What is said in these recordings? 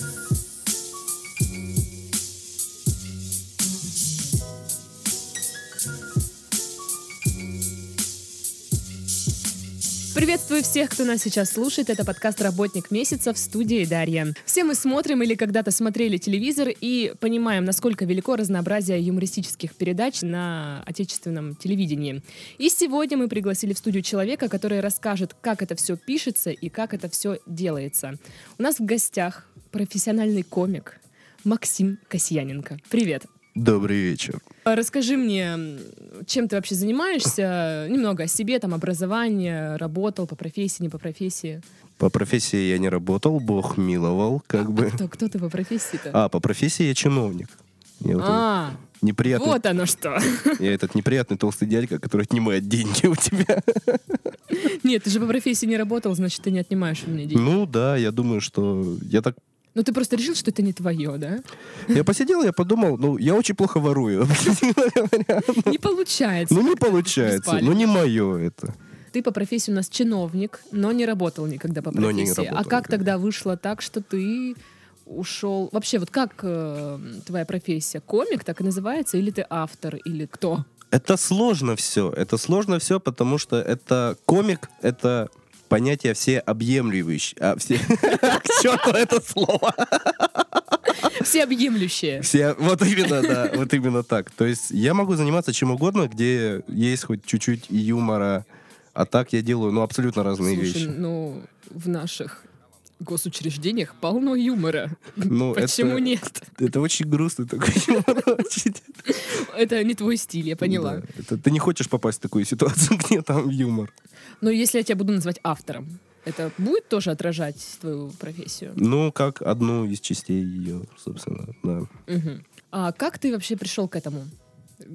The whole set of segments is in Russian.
thank you Приветствую всех, кто нас сейчас слушает. Это подкаст «Работник месяца» в студии Дарья. Все мы смотрим или когда-то смотрели телевизор и понимаем, насколько велико разнообразие юмористических передач на отечественном телевидении. И сегодня мы пригласили в студию человека, который расскажет, как это все пишется и как это все делается. У нас в гостях профессиональный комик Максим Касьяненко. Привет. Добрый вечер. А Расскажи мне, чем ты вообще занимаешься? Немного о себе, там, образование, работал по профессии, не по профессии. По профессии я не работал, Бог миловал, как А бы. кто, кто ты по профессии-то? А, по профессии я чиновник. Я, вот А, неприятный, вот оно что. я этот неприятный толстый дядька, который отнимает деньги у тебя. Нет, ты же по профессии не работал, значит, ты не отнимаешь у меня деньги. Ну да, я думаю, что я так... Ну, ты просто решил, что это не твое, да? Я посидел, я подумал, ну, я очень плохо ворую. Не получается. Ну, не получается, ну, не мое это. Ты по профессии у нас чиновник, но не работал никогда по профессии. а как тогда вышло так, что ты ушел... Вообще, вот как э, твоя профессия? Комик так и называется? Или ты автор? Или кто? Это сложно все. Это сложно все, потому что это комик, это понятие всеобъемлющее. А, все... К черту это слово. Всеобъемлющее. Все, вот именно, да, вот именно так. То есть я могу заниматься чем угодно, где есть хоть чуть-чуть юмора, а так я делаю, ну, абсолютно разные Слушай, вещи. ну, в наших госучреждениях полно юмора. Ну, Почему это, нет? Это очень грустный такой юмор. Это не твой стиль, я поняла. Ты не хочешь попасть в такую ситуацию, где там юмор. Но если я тебя буду называть автором, это будет тоже отражать твою профессию? Ну, как одну из частей ее, собственно, да. Мгм. А как ты вообще пришел к этому?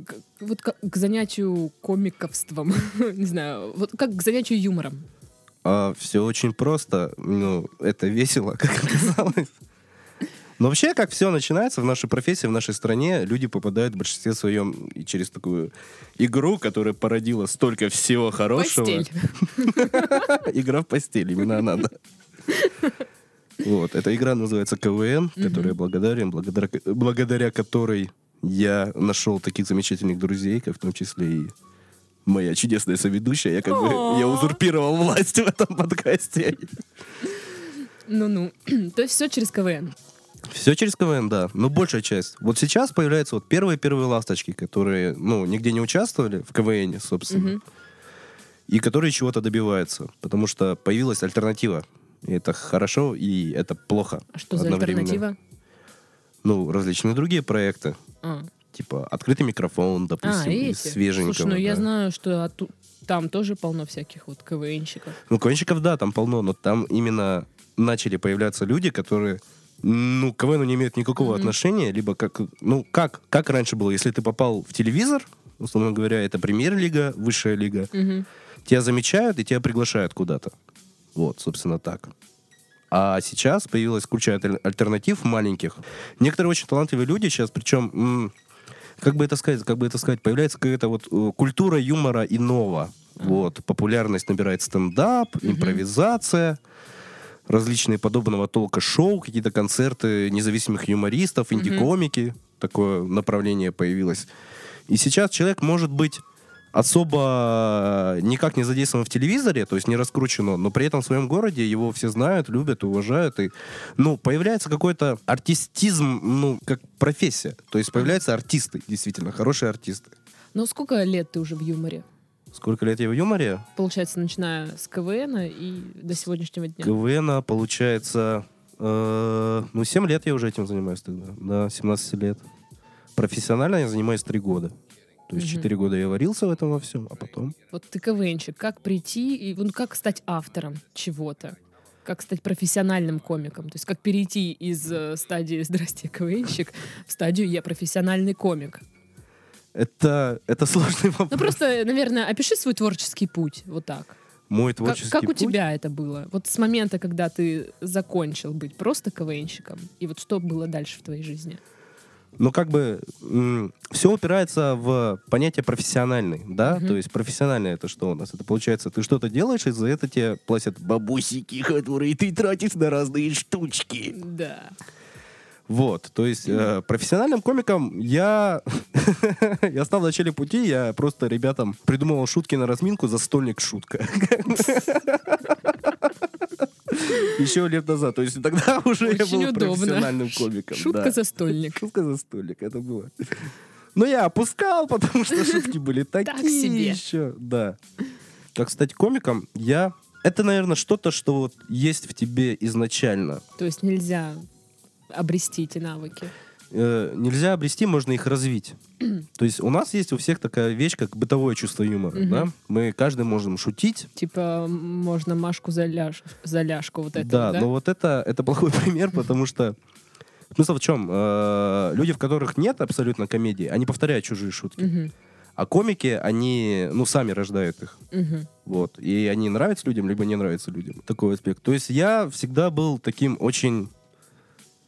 К- вот как к занятию комиковством, не знаю, вот как к занятию юмором. Все очень просто, ну, это весело, как оказалось. Но вообще, как все начинается в нашей профессии, в нашей стране, люди попадают в большинстве своем и через такую игру, которая породила столько всего хорошего. Постель. Игра в постель, именно она, да. Вот, эта игра называется КВН, которой я благодарен, благодаря которой я нашел таких замечательных друзей, как в том числе и моя чудесная соведущая. Я как бы я узурпировал власть в этом подкасте. Ну-ну. То есть все через КВН. Все через КВН, да. Но большая часть. Вот сейчас появляются вот первые-первые ласточки, которые, ну, нигде не участвовали в КВН, собственно, Мгм. и которые чего-то добиваются, потому что появилась альтернатива. И это хорошо, и это плохо. А что за одновременно. альтернатива? Ну, различные другие проекты. А, Типа открытый микрофон, а допустим, из эти? свеженького. Слушай, ну я да. знаю, что отту- там тоже полно всяких вот КВНщиков. Ну, КВНщиков, да, там полно, но там именно начали появляться люди, которые, ну, к КВНу не имеют никакого Мгм. отношения, либо как, ну, как, как раньше было, если ты попал в телевизор, условно говоря, это премьер-лига, высшая лига, Мгм. тебя замечают и тебя приглашают куда-то. Вот, собственно, так. А сейчас появилась куча аль- альтернатив маленьких. Некоторые очень талантливые люди сейчас, причем, как бы это сказать, как бы это сказать, появляется какая-то вот э, культура юмора иного. Вот, популярность набирает стендап, импровизация, различные подобного толка шоу, какие-то концерты независимых юмористов, инди-комики. Такое направление появилось. И сейчас человек может быть особо никак не задействован в телевизоре, то есть не раскручено, но при этом в своем городе его все знают, любят, уважают. И, ну, появляется какой-то артистизм, ну, как профессия. То есть появляются артисты, действительно, хорошие артисты. Ну сколько лет ты уже в юморе? Сколько лет я в юморе? Получается, начиная с КВН и до сегодняшнего дня. КВН, получается, э, ну, 7 лет я уже этим занимаюсь тогда. Да, 17 лет. Профессионально я занимаюсь 3 года. То есть Мгм. 4 года я варился в этом во всем, а потом... Вот ты КВНчик, как прийти и ну, как стать автором чего-то? Как стать профессиональным комиком? То есть как перейти из э, стадии «Здрасте, КВНщик» в стадию «Я профессиональный комик». Это, это сложный вопрос. Ну просто, наверное, опиши свой творческий путь вот так. Мой Как, творческий как у путь- тебя это было? Вот с момента, когда ты закончил быть просто КВНщиком, и вот что было дальше в твоей жизни? Но как бы все упирается в понятие профессиональный, да? Мгм. То есть профессиональный это что у нас? Это получается, ты что-то делаешь, и за это тебе платят бабусики, которые ты тратишь на разные штучки. Да. Вот, то есть э, профессиональным комиком я... я стал в начале пути, я просто ребятам придумывал шутки на разминку за стольник шутка. Еще лет назад. То есть тогда уже я Очень был удобно. профессиональным комиком. Шутка да. за стольник. Шутка за столик, это было. Но я опускал, потому что шутки были такие Так себе. еще. Да. А, кстати, комиком я... Это, наверное, что-то, что вот есть в тебе изначально. То есть нельзя обрести эти навыки. Э, нельзя обрести, можно их развить. То есть у нас есть у всех такая вещь, как бытовое чувство юмора. Да? Мы каждый можем шутить. Типа, можно Машку за, ляж- за ляжку вот это, да, да? но вот это, это плохой пример, потому что смысл в чем? Э, люди, в которых нет абсолютно комедии, они повторяют чужие шутки. А комики, они, ну, сами рождают их. мгм. Вот. И они нравятся людям, либо не нравятся людям. Такой аспект. То есть я всегда был таким очень...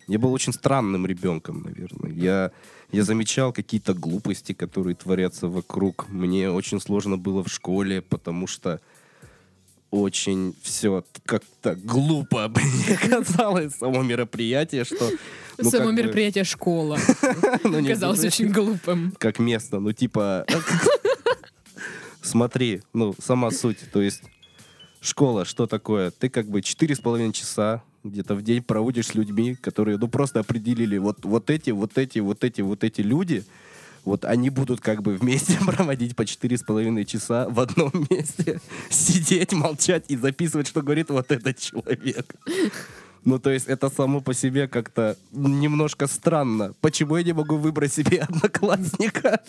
Я был очень странным ребенком, наверное. Я, я замечал какие-то глупости, которые творятся вокруг. Мне очень сложно было в школе, потому что очень все как-то глупо мне казалось само мероприятие, что... ну, Само как бы- мероприятие школа ну, казалось очень глупым. как место, ну типа смотри, ну сама суть, то есть школа, что такое? Ты как бы четыре с половиной часа где-то в день проводишь с людьми, которые ну просто определили вот вот эти, вот эти, вот эти, вот эти люди, вот они будут как бы вместе проводить по четыре с половиной часа в одном месте, сидеть, молчать и записывать, что говорит вот этот человек. Ну, то есть это само по себе как-то немножко странно. Почему я не могу выбрать себе одноклассника?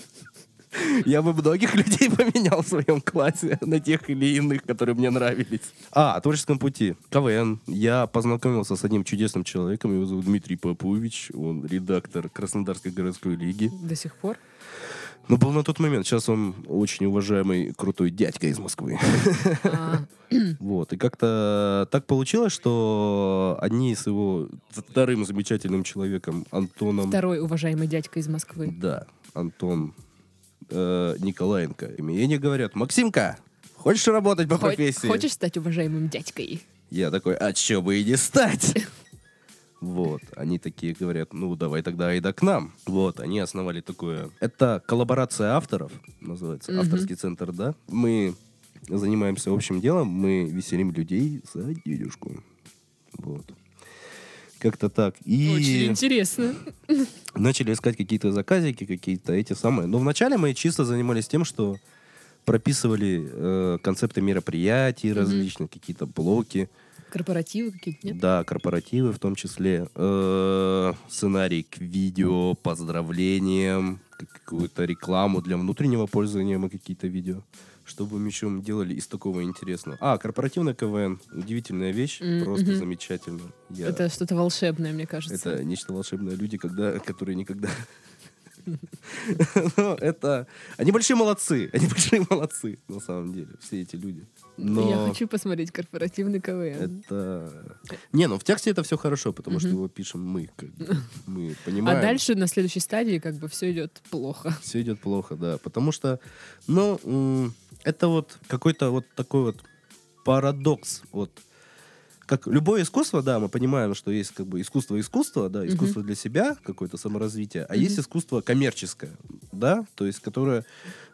Я бы многих людей поменял в своем классе на тех или иных, которые мне нравились. А, о творческом пути. КВН. Я познакомился с одним чудесным человеком. Его зовут Дмитрий Попович. Он редактор Краснодарской городской лиги. До сих пор. Но был на тот момент. Сейчас он очень уважаемый, крутой дядька из Москвы. А, Вот. И как-то так получилось, что одни с его вторым замечательным человеком, Антоном... Второй уважаемый дядька из Москвы. Да, Антон э, Николаенко. И мне не говорят, Максимка, хочешь работать по Хо- профессии? Хочешь стать уважаемым дядькой? Я такой, а чё бы и не стать? Вот, они такие говорят, ну давай тогда и да к нам. Вот, они основали такое. Это коллаборация авторов, называется, Мгм. авторский центр, да. Мы занимаемся общим делом, мы веселим людей за денежку. Вот. Как-то так. И Очень интересно. начали искать какие-то заказики, какие-то эти самые. Но вначале мы чисто занимались тем, что прописывали э, концепты мероприятий Мгм. различных, какие-то блоки. Корпоративы какие-то, нет? Да, корпоративы в том числе. Э, сценарий к видео, поздравлениям, какую-то рекламу для внутреннего пользования мы какие-то видео. Что бы мы еще делали из такого интересного? А, корпоративный КВН. Удивительная вещь. М, просто замечательно. Я- Это что-то волшебное, мне кажется. это нечто волшебное. Люди, когда, которые никогда... Ну, это... Они большие молодцы. Они большие молодцы, на самом деле, все эти люди. Но Я хочу посмотреть корпоративный КВН. это... Не, ну в тексте это все хорошо, потому что его пишем мы. как бы. Мы А понимаем. дальше на следующей стадии как бы все идет плохо. Все идет плохо, да. Потому что, ну, это вот какой-то вот такой вот парадокс. Вот как любое искусство, да, мы понимаем, что есть как бы искусство искусство, да, искусство для себя, какое-то саморазвитие, а Мгм. есть искусство коммерческое, да, то есть которое,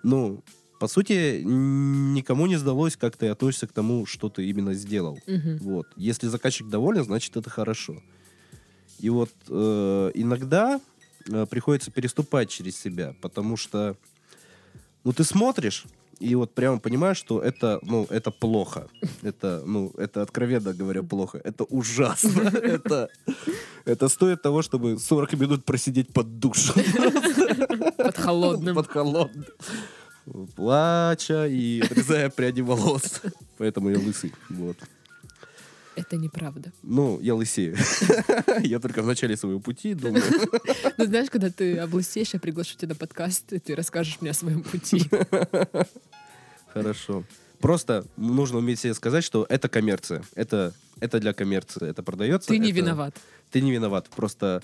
ну, по сути, никому не сдалось, как ты относишься к тому, что ты именно сделал. Мгм. Вот. Если заказчик доволен, значит это хорошо. И вот э, иногда э, приходится переступать через себя, потому что, ну, ты смотришь и вот прямо понимаешь, что это, ну, это плохо. Это, ну, это откровенно говоря плохо. Это ужасно. Это, это стоит того, чтобы 40 минут просидеть под душем. Под холодным. Под холодным. Плача и отрезая пряди волос. Поэтому я лысый. Вот. Это неправда. Ну, я лысею. Я только в начале своего пути думаю. Ну, знаешь, когда ты облысеешь, я приглашу тебя на подкаст, и ты расскажешь мне о своем пути. Хорошо. Просто нужно уметь себе сказать, что это коммерция. Это, это для коммерции. Это продается. Ты не это- виноват. Ты не виноват. Просто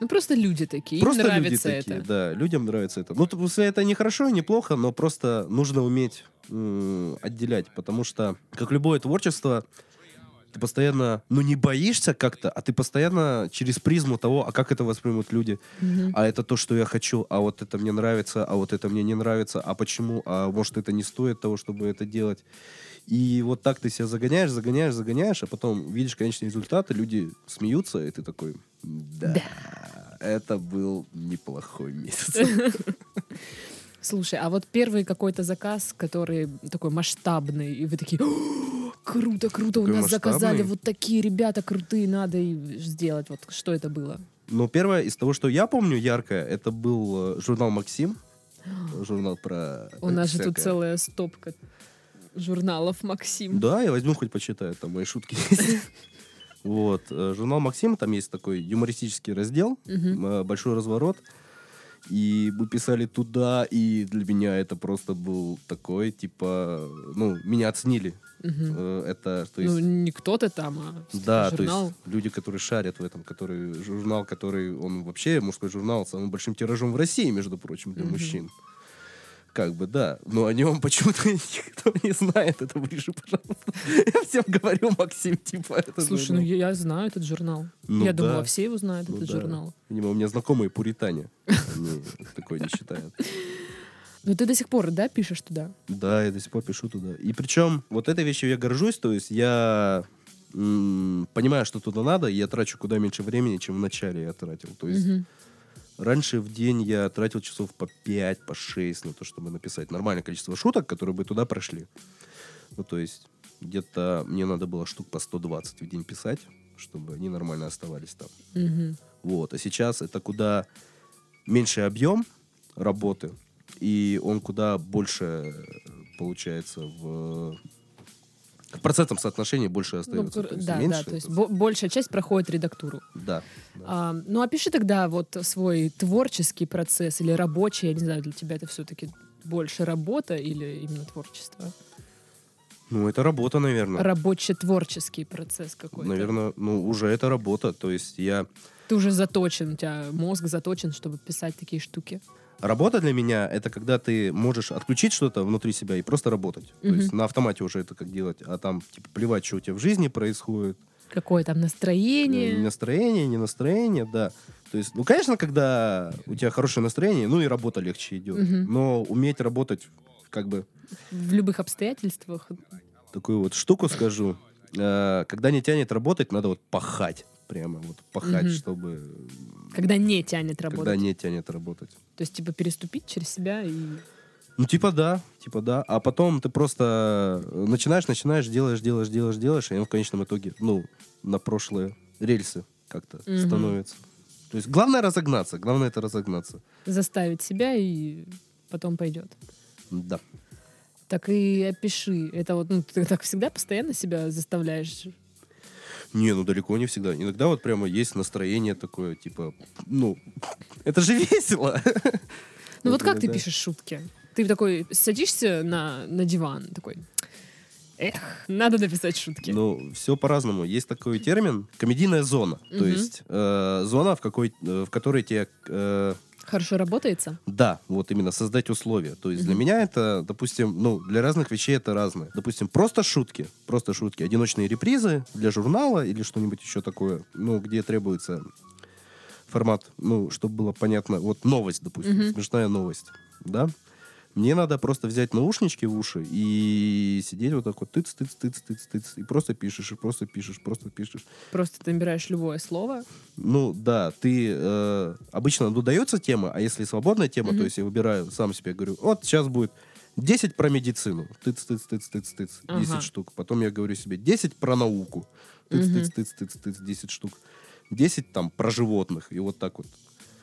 Ну, просто люди такие, Просто им люди нравится такие, это. да, людям нравится это. Ну, это не хорошо и не плохо, но просто нужно уметь м, отделять, потому что, как любое творчество, ты постоянно, ну, не боишься как-то, а ты постоянно через призму того, а как это воспримут люди, Мгм. а это то, что я хочу, а вот это мне нравится, а вот это мне не нравится, а почему, а может это не стоит того, чтобы это делать. И вот так ты себя загоняешь, загоняешь, загоняешь, а потом видишь конечный результат, и люди смеются, и ты такой, да, это был неплохой месяц. Слушай, а вот первый какой-то заказ, который такой масштабный, и вы такие, «О, круто, круто, у нас заказали вот такие ребята крутые, надо и сделать. Вот что это было? Но первое из того, что я помню яркое, это был э, журнал «Максим». Журнал про... У нас же тут целая стопка журналов Максим. Да, я возьму хоть почитаю, там мои шутки есть. Вот. э, Журнал «Максим», там есть такой юмористический раздел, э, большой разворот. И мы писали туда, и для меня это просто был такой, типа, ну, меня оценили. Э, Это, то Ну, есть, не кто-то там, а да, то журнал. есть люди, которые шарят в этом, который журнал, который, он вообще мужской журнал самым большим тиражом в России, между прочим, для Мгм. мужчин. Как бы, да. Но о нем почему-то никто не знает. Это выше, пожалуйста. Я всем говорю, Максим, типа, это Слушай, журнал. ну я, я знаю этот журнал. Ну я да. думала, все его знают, Ну этот да. журнал. Видимо, у меня знакомые пуритане. Они такое не считают. Но ты до сих пор, да, пишешь туда? Да, я до сих пор пишу туда. И причем вот этой вещью я горжусь, то есть я м, понимаю, что туда надо, и я трачу куда меньше времени, чем в начале я тратил. То есть Мгм. Раньше в день я тратил часов по 5, по 6 на то, чтобы написать нормальное количество шуток, которые бы туда прошли. Ну, то есть где-то мне надо было штук по 120 в день писать, чтобы они нормально оставались там. Мгм. Вот. А сейчас это куда меньше объем работы, и он куда больше э, получается в в процентном соотношении больше Ну, остается. пр- То есть да, меньше да, то есть бо- большая часть проходит редактуру. Да. да. А, ну, опиши тогда вот свой творческий процесс или рабочий, я не знаю, для тебя это все-таки больше работа или именно творчество? Ну, это работа, наверное. Рабоче-творческий процесс какой-то. Наверное, ну, уже это работа. То есть я... Ты уже заточен, у тебя мозг заточен, чтобы писать такие штуки. Работа для меня — это когда ты можешь отключить что-то внутри себя и просто работать. То Мгм. есть на автомате уже это как делать. А там, типа, плевать, что у тебя в жизни происходит. Какое там настроение. Настроение, не настроение, да. То есть, ну, конечно, когда у тебя хорошее настроение, ну и работа легче идет. Мгм. Но уметь работать, как бы, В любых обстоятельствах. такую вот штуку скажу. Э, Когда не тянет работать, надо вот пахать. Прямо вот пахать, Мгм. чтобы... Когда не тянет работать. Когда не тянет работать. То есть, типа, переступить через себя и... Ну, типа да, типа да. А потом ты просто э, начинаешь, начинаешь, делаешь, делаешь, делаешь, делаешь, и он в конечном итоге, ну, на прошлые рельсы как-то Мгм. становится. То есть главное разогнаться, главное это разогнаться. заставить себя, и потом пойдет. Да. Так и опиши. Это вот, ну, ты так всегда постоянно себя заставляешь. Не, ну далеко не всегда. Иногда вот прямо есть настроение такое, типа, ну, это же весело. Ну вот как ты пишешь шутки? Ты такой садишься на, на диван, такой, эх, надо написать шутки. Ну, все по-разному. Есть такой термин комедийная зона. То есть э, зона, в, какой, э, в которой тебе э, Хорошо работается? Да, вот именно создать условия. То есть для Мгм. меня это, допустим, ну, для разных вещей это разное. Допустим, просто шутки, просто шутки, одиночные репризы для журнала или что-нибудь еще такое, ну, где требуется формат, ну, чтобы было понятно, вот новость, допустим, Мгм. смешная новость, да? Мне надо просто взять наушнички в уши и сидеть вот так вот тыц, тыц, тыц, тыц, тыц, и просто пишешь, и просто пишешь, просто пишешь. Просто ты набираешь любое слово. Ну да, ты э, обычно ну, дается тема, а если свободная тема, Мгм. то есть я выбираю сам себе говорю, вот сейчас будет 10 про медицину, тыц, тыц, тыц, тыц, тыц, 10 Ага. штук. Потом я говорю себе 10 про науку, тыц, тыц, тыц, тыц, тыц, 10 штук. 10 там про животных, и вот так вот.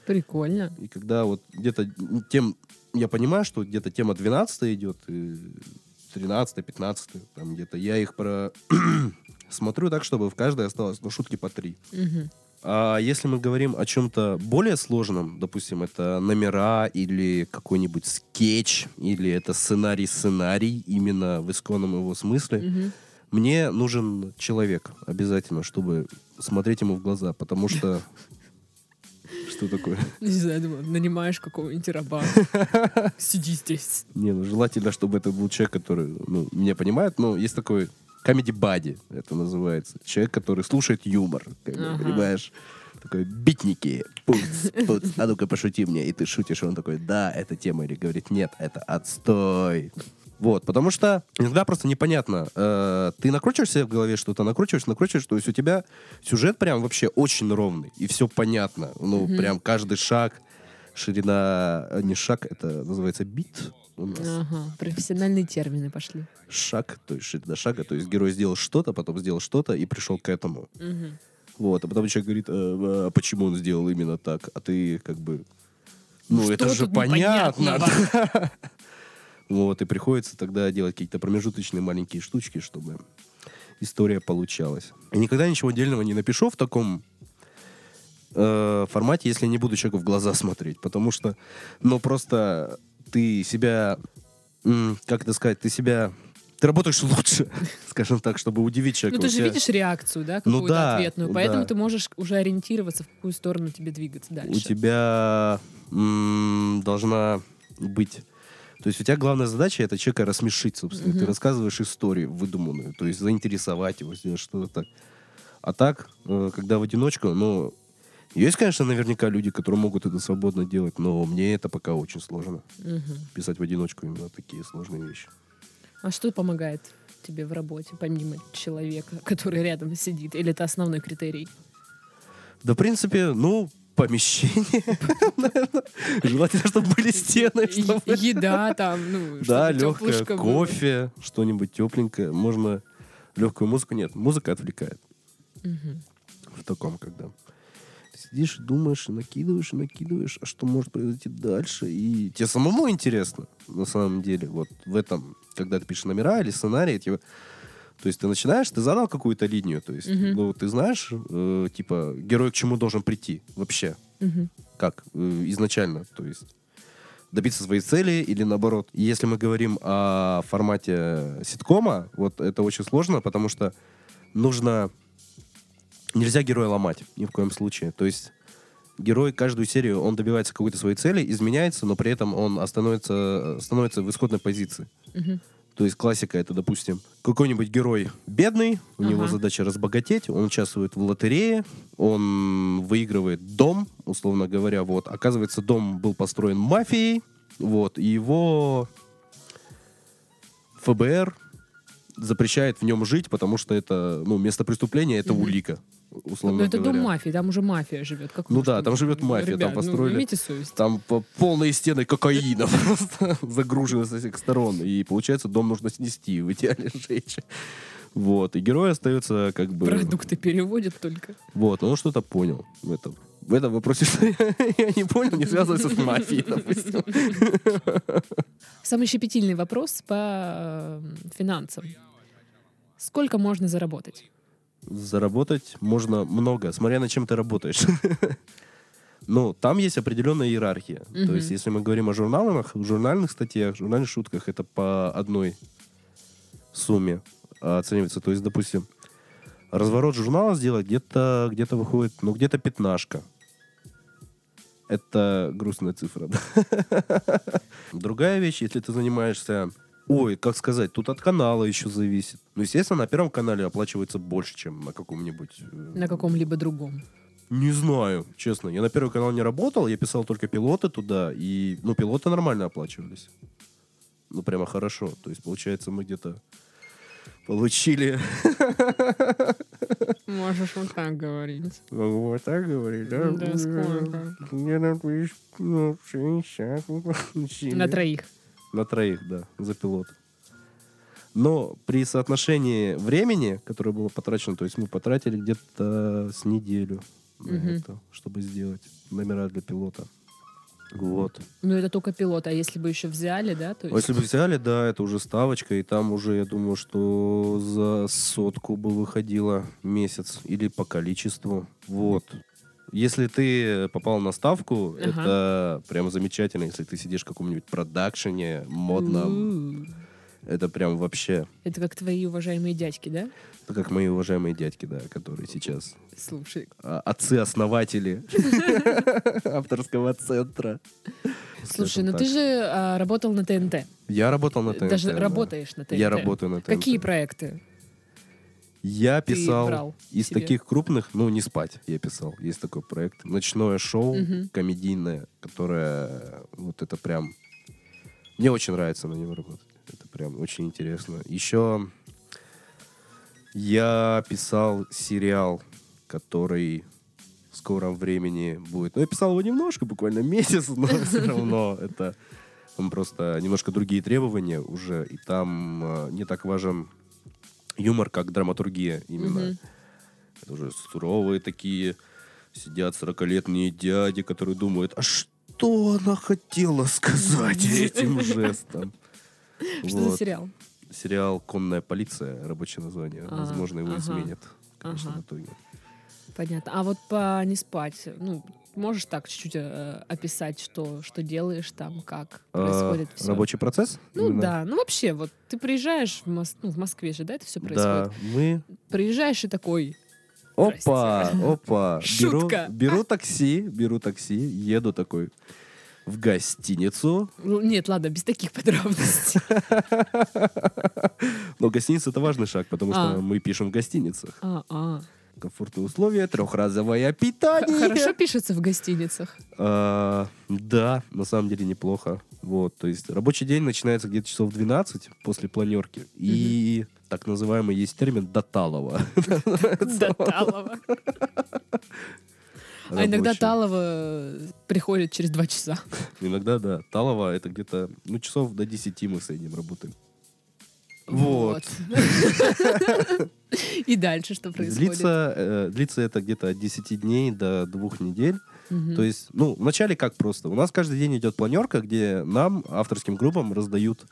Прикольно. И когда вот где-то тем, я понимаю, что где-то тема 12 идет, и 13 15 там где-то, я их про смотрю так, чтобы в каждой осталось, ну, шутки по три. Мгм. А если мы говорим о чем-то более сложном, допустим, это номера или какой-нибудь скетч, или это сценарий-сценарий, именно в исконном его смысле, Мгм. мне нужен человек обязательно, чтобы смотреть ему в глаза, потому что... Что такое? Не знаю, думаю, нанимаешь какого-нибудь раба. Сиди здесь. Не, ну желательно, чтобы это был человек, который, ну, меня понимает, но есть такой comedy buddy, это называется. Человек, который слушает юмор, как Ага. понимаешь? Такой, битники, пуц, пуц, а ну-ка пошути мне. И ты шутишь, и он такой, да, это тема. Или говорит, нет, это отстой. Вот, потому что иногда просто непонятно. э, ты накручиваешь себе в голове что-то, накручиваешь, накручиваешь, то есть у тебя сюжет прям вообще очень ровный, и все понятно. Ну, прям каждый шаг, ширина, э, не шаг, это называется бит у нас Ага, профессиональные термины пошли. шаг, то есть ширина шага, то есть герой сделал что-то, потом сделал что-то и пришел к этому. Мгм. Вот, а потом человек говорит, «Э, а почему он сделал именно так, а ты как бы, ну Что это же понятно. Вот, и приходится тогда делать какие-то промежуточные маленькие штучки, чтобы история получалась. И никогда ничего отдельного не напишу в таком э, формате, если не буду человеку в глаза смотреть, потому что, ну, просто ты себя, как это сказать, ты себя, ты работаешь лучше, скажем так, чтобы удивить Ну, человека. ты У же тебя- видишь реакцию, да, Ну какую-то да, ответную, поэтому да. ты можешь уже ориентироваться, в какую сторону тебе двигаться дальше. у тебя м, должна быть... То есть у тебя главная задача это человека рассмешить, собственно. Ты Мгм. рассказываешь историю выдуманную, то есть заинтересовать его, сделать что-то так. А так, э, когда в одиночку, ну, есть, конечно, наверняка люди, которые могут это свободно делать, но мне это пока очень сложно. Мгм. Писать в одиночку именно такие сложные вещи. А что помогает тебе в работе, помимо человека, который рядом сидит? Или это основной критерий? Да, в принципе, ну, помещение. Желательно, чтобы были стены. Еда там, ну, Да, легкое кофе, что-нибудь тепленькое. Можно легкую музыку. Нет, музыка отвлекает. В таком, когда сидишь, и думаешь, и накидываешь, и накидываешь, а что может произойти дальше. И тебе самому интересно, на самом деле, вот в этом, когда ты пишешь номера или сценарий, тебе... То есть ты начинаешь, ты задал какую-то линию, то есть, Мгм. ну, ты знаешь, э, типа, герой к чему должен прийти вообще, Мгм. как э, изначально, то есть добиться своей цели или наоборот. Если мы говорим о формате ситкома, вот это очень сложно, потому что нужно... Нельзя героя ломать ни в коем случае. То есть герой каждую серию, он добивается какой-то своей цели, изменяется, но при этом он остановится, становится в исходной позиции. Мгм. То есть классика это, допустим, какой-нибудь герой бедный, у него Ага. задача разбогатеть, он участвует в лотерее, он выигрывает дом, условно говоря, вот. Оказывается, дом был построен мафией, вот, и его ФБР запрещает в нем жить, потому что это, ну, место преступления это Мгм. улика, условно Ну, это говоря. дом мафии, там уже мафия живет. Как Ну да, там живет мафия, там Ребят, построили- Ну, имейте совесть. Там по- полные стены кокаина просто загружены со всех сторон. И получается, дом нужно снести, в идеале сжечь. Вот. И герой остается как бы... Продукты переводят только. Вот, он что-то понял в этом. В этом вопросе, что я, я не понял, не связывается с мафией, допустим. Самый щепетильный вопрос по э, финансам. Сколько можно заработать? Заработать можно много, смотря на чем ты работаешь. Ну, там есть определенная иерархия. То Мгм. есть, если мы говорим о журналах, в журнальных статьях, в журнальных шутках, это по одной сумме а, оценивается. То есть, допустим, разворот журнала сделать где-то где выходит, ну, где-то пятнашка. Это грустная цифра. да. Другая вещь, если ты занимаешься... Ой, как сказать, тут от канала еще зависит. Ну, естественно, на Первом канале оплачивается больше, чем на каком-нибудь... э, На каком-либо другом? не знаю, честно. Я на Первый канал не работал, я писал только пилоты туда, и, ну, пилоты нормально оплачивались. Ну, прямо хорошо. То есть, получается, мы где-то получили... Можешь вот так говорить. Могу вот так говорить, да? Да, сколько? Где-то тысяч, ну, 60 мы получили. На троих. На троих, да, за пилот. Но при соотношении времени, которое было потрачено, то есть мы потратили где-то с неделю на Мгм. это, чтобы сделать номера для пилота. Вот. Ну, это только пилот. А если бы еще взяли, да? То А есть... Если бы взяли, да, это уже ставочка, и там уже, я думаю, что за сотку бы выходило месяц или по количеству. Вот. Если ты попал на ставку, Ага. это прям замечательно, если ты сидишь в каком-нибудь продакшене модном, У-у-у. Это прям вообще, Это как твои уважаемые дядьки, да? это как мои уважаемые дядьки, да, которые сейчас Слушай, а, отцы-основатели авторского центра. слушай, ну ты же а, работал на ТНТ. Я работал на ТНТ. Даже да. работаешь на ТНТ. Я работаю на ТНТ. Какие проекты? Я ты писал из себе? таких крупных, ну, не спать я писал. Есть такой проект. Ночное шоу Мгм. комедийное, которое вот это прям... Мне очень нравится на нем работать. Это прям очень интересно. Еще я писал сериал, который в скором времени будет. Ну, я писал его немножко, буквально месяц, но все равно это там просто немножко другие требования уже, и там э, не так важен юмор, как драматургия именно. Мгм. Это уже суровые такие, сидят 40-летние дяди, которые думают, а что она хотела сказать этим жестом? Что за сериал? Сериал «Конная полиция», рабочее название. А, Возможно, его изменят, конечно, в итоге. Понятно. А вот по не спать, ну, можешь так чуть-чуть э, описать, что, что делаешь там, как А, происходит все? Рабочий процесс? Ну Именно? да, ну вообще, вот ты приезжаешь в, Мос- ну, в Москве же, да, это все происходит? Да, мы... Приезжаешь и такой, Опа, опа. Беру, Шутка. беру такси, беру такси, еду такой в гостиницу. ну, нет, ладно, без таких подробностей. Но гостиница это важный шаг, потому что А. мы пишем в гостиницах. А, а. Комфортные условия, трехразовое питание. Хорошо пишется в гостиницах. А, да, на самом деле неплохо. Вот, то есть рабочий день начинается где-то часов 12 после планерки. И так называемый есть термин «доталово». До Талова. А иногда. Талова приходит через два часа. Иногда, да. Талово это где-то, ну, часов до 10 мы с этим работаем. Вот. И дальше что происходит? Длится, э, длится это где-то от 10 дней до двух недель. Мгм. То есть, ну, вначале как просто. У нас каждый день идет планерка, где нам, авторским группам, раздают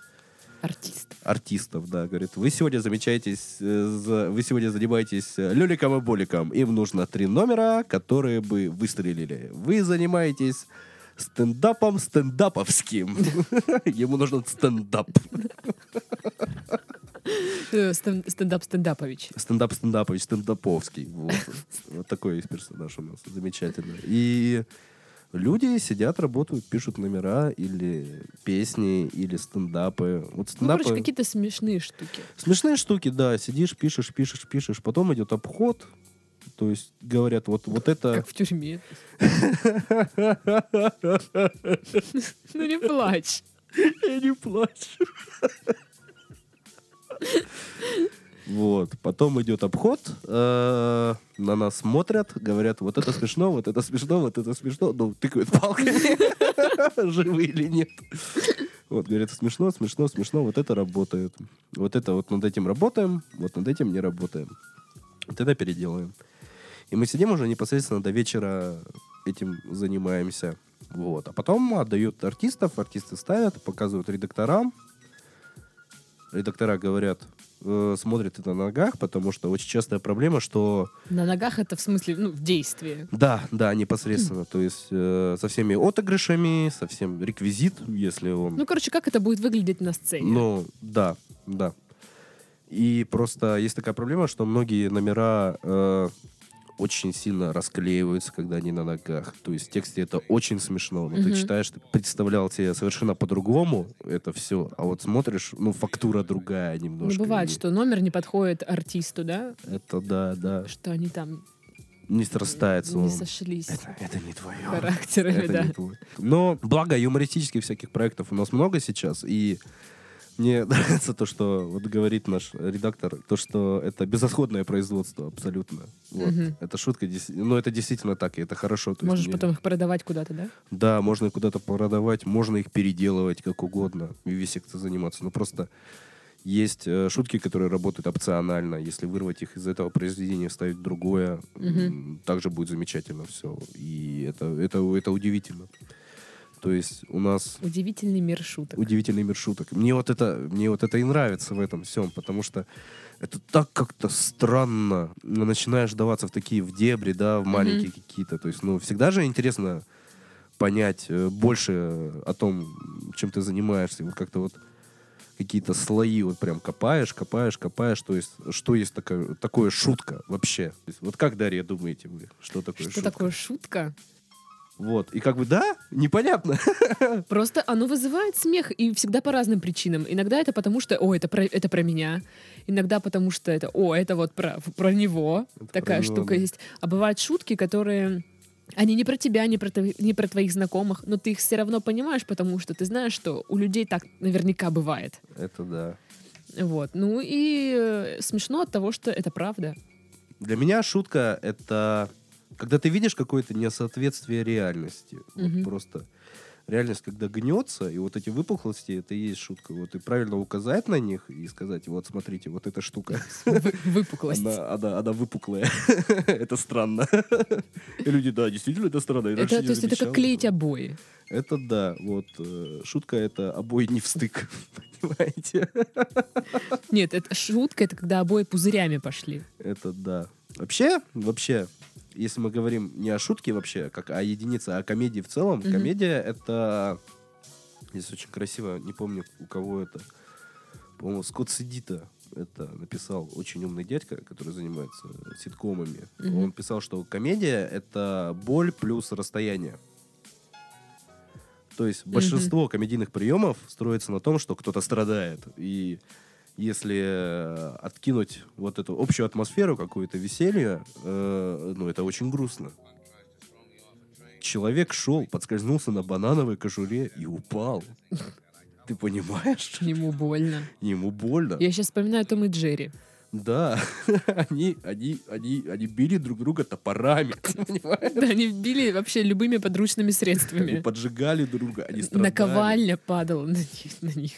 Артист. артистов, да, говорит, вы сегодня замечаетесь, э, вы сегодня занимаетесь э, люликом и боликом, им нужно три номера, которые бы выстрелили. Вы занимаетесь стендапом стендаповским. Ему нужен стендап. Э, стен- Стендап-стендапович. Стендап стендапович, стендаповский. Вот. Вот такой есть персонаж у нас. Замечательно. И люди сидят, работают, пишут номера или песни, или стендапы. Вот Ну, стендапы... короче, какие-то смешные штуки. Смешные штуки, да. Сидишь, пишешь, пишешь, пишешь. Потом идет обход. То есть говорят, вот, вот это... Как в тюрьме. Ну не плачь. Я не плачу. Вот. Потом идет обход. э, На нас смотрят, говорят, вот это смешно, вот это смешно, вот это смешно. Ну, тыкают палками, живы или нет. Вот, говорят, смешно, смешно, смешно, вот это работает. Вот это вот над этим работаем, вот над этим не работаем. Это переделаем. И мы сидим уже непосредственно до вечера этим занимаемся. Вот. А потом отдают артистов, артисты ставят, показывают редакторам. Редактора говорят, э, смотрят это на ногах, потому что очень частая проблема, что На ногах это в смысле, ну, в действии. да, да, непосредственно, то есть э, со всеми отыгрышами, со всем реквизит, если он Ну, короче, как это будет выглядеть на сцене? ну, да, да. И просто есть такая проблема, что многие номера э, очень сильно расклеиваются, когда они на ногах. То есть в тексте это очень смешно. Но ты Мгм. читаешь, ты представлял тебе совершенно по-другому это все, а вот смотришь, ну, фактура другая Ну, немножко. бывает, И что номер не подходит артисту, да? Это да, да. Что они там Не срастается не он. сошлись Это, это не твое. характерами, Это да. не твой. Но благо юмористических всяких проектов у нас много сейчас, и мне нравится то, что вот говорит наш редактор, то, что это безотходное производство абсолютно. Вот. Мгм. Это шутка, но это действительно так, и это хорошо. То есть Можешь мне- потом их продавать куда-то, да? Да, можно их куда-то продавать, можно их переделывать как угодно, и висекто заниматься. Но просто есть э, шутки, которые работают опционально. Если вырвать их из этого произведения, вставить другое, м, также будет замечательно все. И это, это, это удивительно. То есть у нас Удивительный мир шуток. удивительный мир шуток. Мне вот это, мне вот это и нравится в этом всем, потому что это так как-то странно. Ну, Начинаешь даваться в такие в дебри, да, в маленькие какие-то. То есть, ну, всегда же интересно понять э, больше о том, чем ты занимаешься. Вот как-то вот какие-то слои вот прям копаешь, копаешь, копаешь, то есть что есть такое, такое шутка вообще. Есть, вот как, Дарья, думаете вы, что такое Что шутка? такое шутка? Вот, и как бы, да, непонятно. Просто оно вызывает смех, и всегда по разным причинам. Иногда это потому, что, о, это про, это про меня. Иногда потому, что это, о, это вот про, про него. Это Такая про него, штука да. есть. А бывают шутки, которые... Они не про тебя, не про, не про твоих знакомых, но ты их все равно понимаешь, потому что ты знаешь, что у людей так наверняка бывает. Это да. Вот. Ну и э, смешно от того, что это правда. Для меня шутка — это когда ты видишь какое-то несоответствие реальности. Вот Мгм. просто реальность, когда гнется, и вот эти выпуклости, это и есть шутка. Вот и правильно указать на них и сказать, вот смотрите, вот эта штука, Вы- Выпуклость. она, она, она выпуклая. Это странно. И люди, да, действительно, это странно. Это, то есть это как клеить этого». обои. Это да, вот. э, Шутка — это обои не в стык. Понимаете? Нет, это шутка, это когда обои пузырями пошли. Это да. Вообще, вообще, если мы говорим не о шутке вообще, как о единице, а о комедии в целом, Мгм. комедия это... Здесь очень красиво, не помню, у кого это. По-моему, Скотт Сидита это написал очень умный дядька, который занимается ситкомами. Мгм. Он писал, что комедия — это боль плюс расстояние. То есть большинство комедийных приемов строится на том, что кто-то страдает. И если э, откинуть вот эту общую атмосферу, какое-то веселье, э, ну, это очень грустно. Человек шел, подскользнулся на банановой кожуре и упал. Ты понимаешь? Ему больно. Ему больно. Я сейчас вспоминаю Том и Джерри. Да, они, они, они, они били друг друга топорами, понимаешь? Да, они били вообще любыми подручными Они средствами. поджигали друг друга, они страдали. Наковальня падала на них. на них.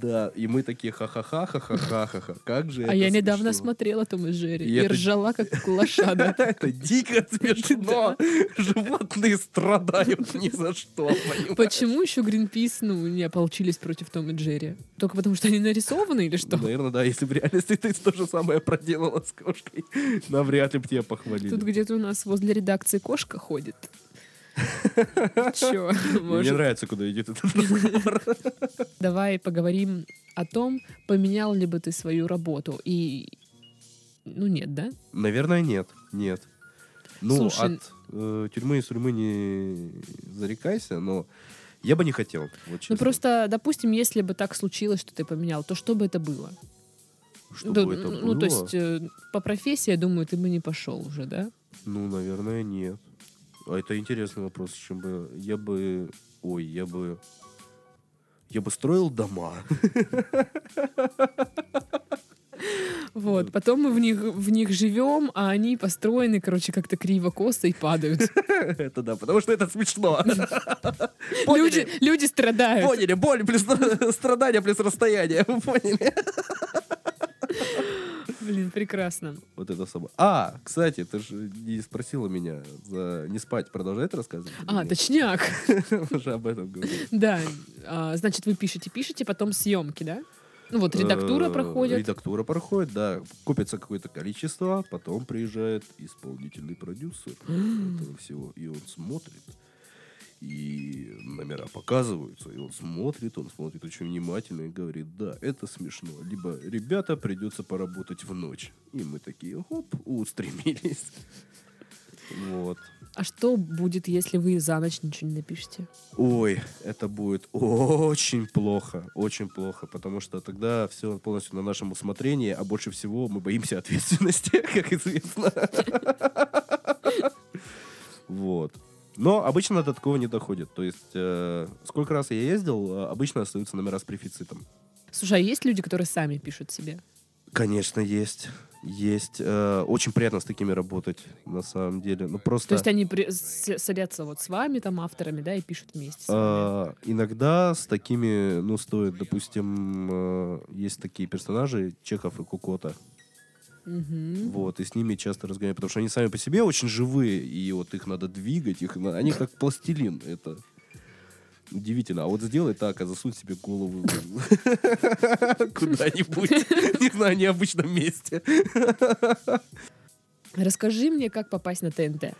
Да, и мы такие ха-ха-ха, ха-ха-ха, ха-ха. Как же А я недавно смешно. смотрела Том и Джерри И и это- ржала, как лошада. Это дико смешно. Животные страдают ни за что? Почему еще Гринпис, ну, не ополчились против Том и Джерри? Только потому, что они нарисованы или что? Наверное, да, если в реальности ты то же самое проделала с кошкой, навряд ли бы тебя похвалили. Тут где-то у нас возле редакции кошка ходит. Чё, Мне нравится, куда идет этот разговор. давай поговорим о том, поменял ли бы ты свою работу. И, ну, нет, да? Наверное, нет. Нет. Ну, Слушай, от э, тюрьмы и сурьмы не зарекайся, но я бы не хотел. Вот Ну, просто, допустим, если бы так случилось, что ты поменял, то что бы это было? Чтобы Да, это ну, то было? есть, э, по профессии, я думаю, ты бы не пошел уже, да? Ну, наверное, нет. А это интересный вопрос, чем бы я бы, ой, я бы, я бы строил дома. Вот, потом мы в них, в них живем, а они построены, короче, как-то криво-косо и падают. Это да, потому что это смешно. Люди, люди страдают. Поняли, боль плюс страдания плюс расстояние. Вы Поняли? Блин, прекрасно. Вот это самое. А, кстати, ты же не спросила меня за не спать. Продолжает рассказывать? А, нет? точняк. Уже об этом говорил. Да, а, значит, вы пишете, пишете, потом съемки, да? Ну вот, редактура Э, проходит. Редактура проходит, да. Копится какое-то количество, потом приезжает исполнительный продюсер этого всего, и он смотрит. И номера показываются, и он смотрит, он смотрит очень внимательно и говорит, да, это смешно. Либо, ребята, придется поработать в ночь. И мы такие, хоп, устремились. Вот. А что будет, если вы за ночь ничего не напишете? Ой, это будет очень плохо, очень плохо, потому что тогда все полностью на нашем усмотрении, а больше всего мы боимся ответственности, как известно. Вот. Но обычно до такого не доходит. То есть, э, сколько раз я ездил, э, обычно остаются номера с префицитом. Слушай, а есть люди, которые сами пишут себе? Конечно, есть. Есть. Э, очень приятно с такими работать, на самом деле. Ну, просто... То есть они при- садятся вот с вами, там, авторами, да, и пишут вместе? А, иногда с такими, ну, стоит, допустим, э, есть такие персонажи, Чехов и Кукота, Мгм. вот, и с ними часто разгоняют, потому что они сами по себе очень живые, и вот их надо двигать, их они как пластилин, это удивительно. А вот сделай так, а засунь себе голову куда-нибудь, не знаю, необычном месте. Расскажи мне, как попасть на ТНТ.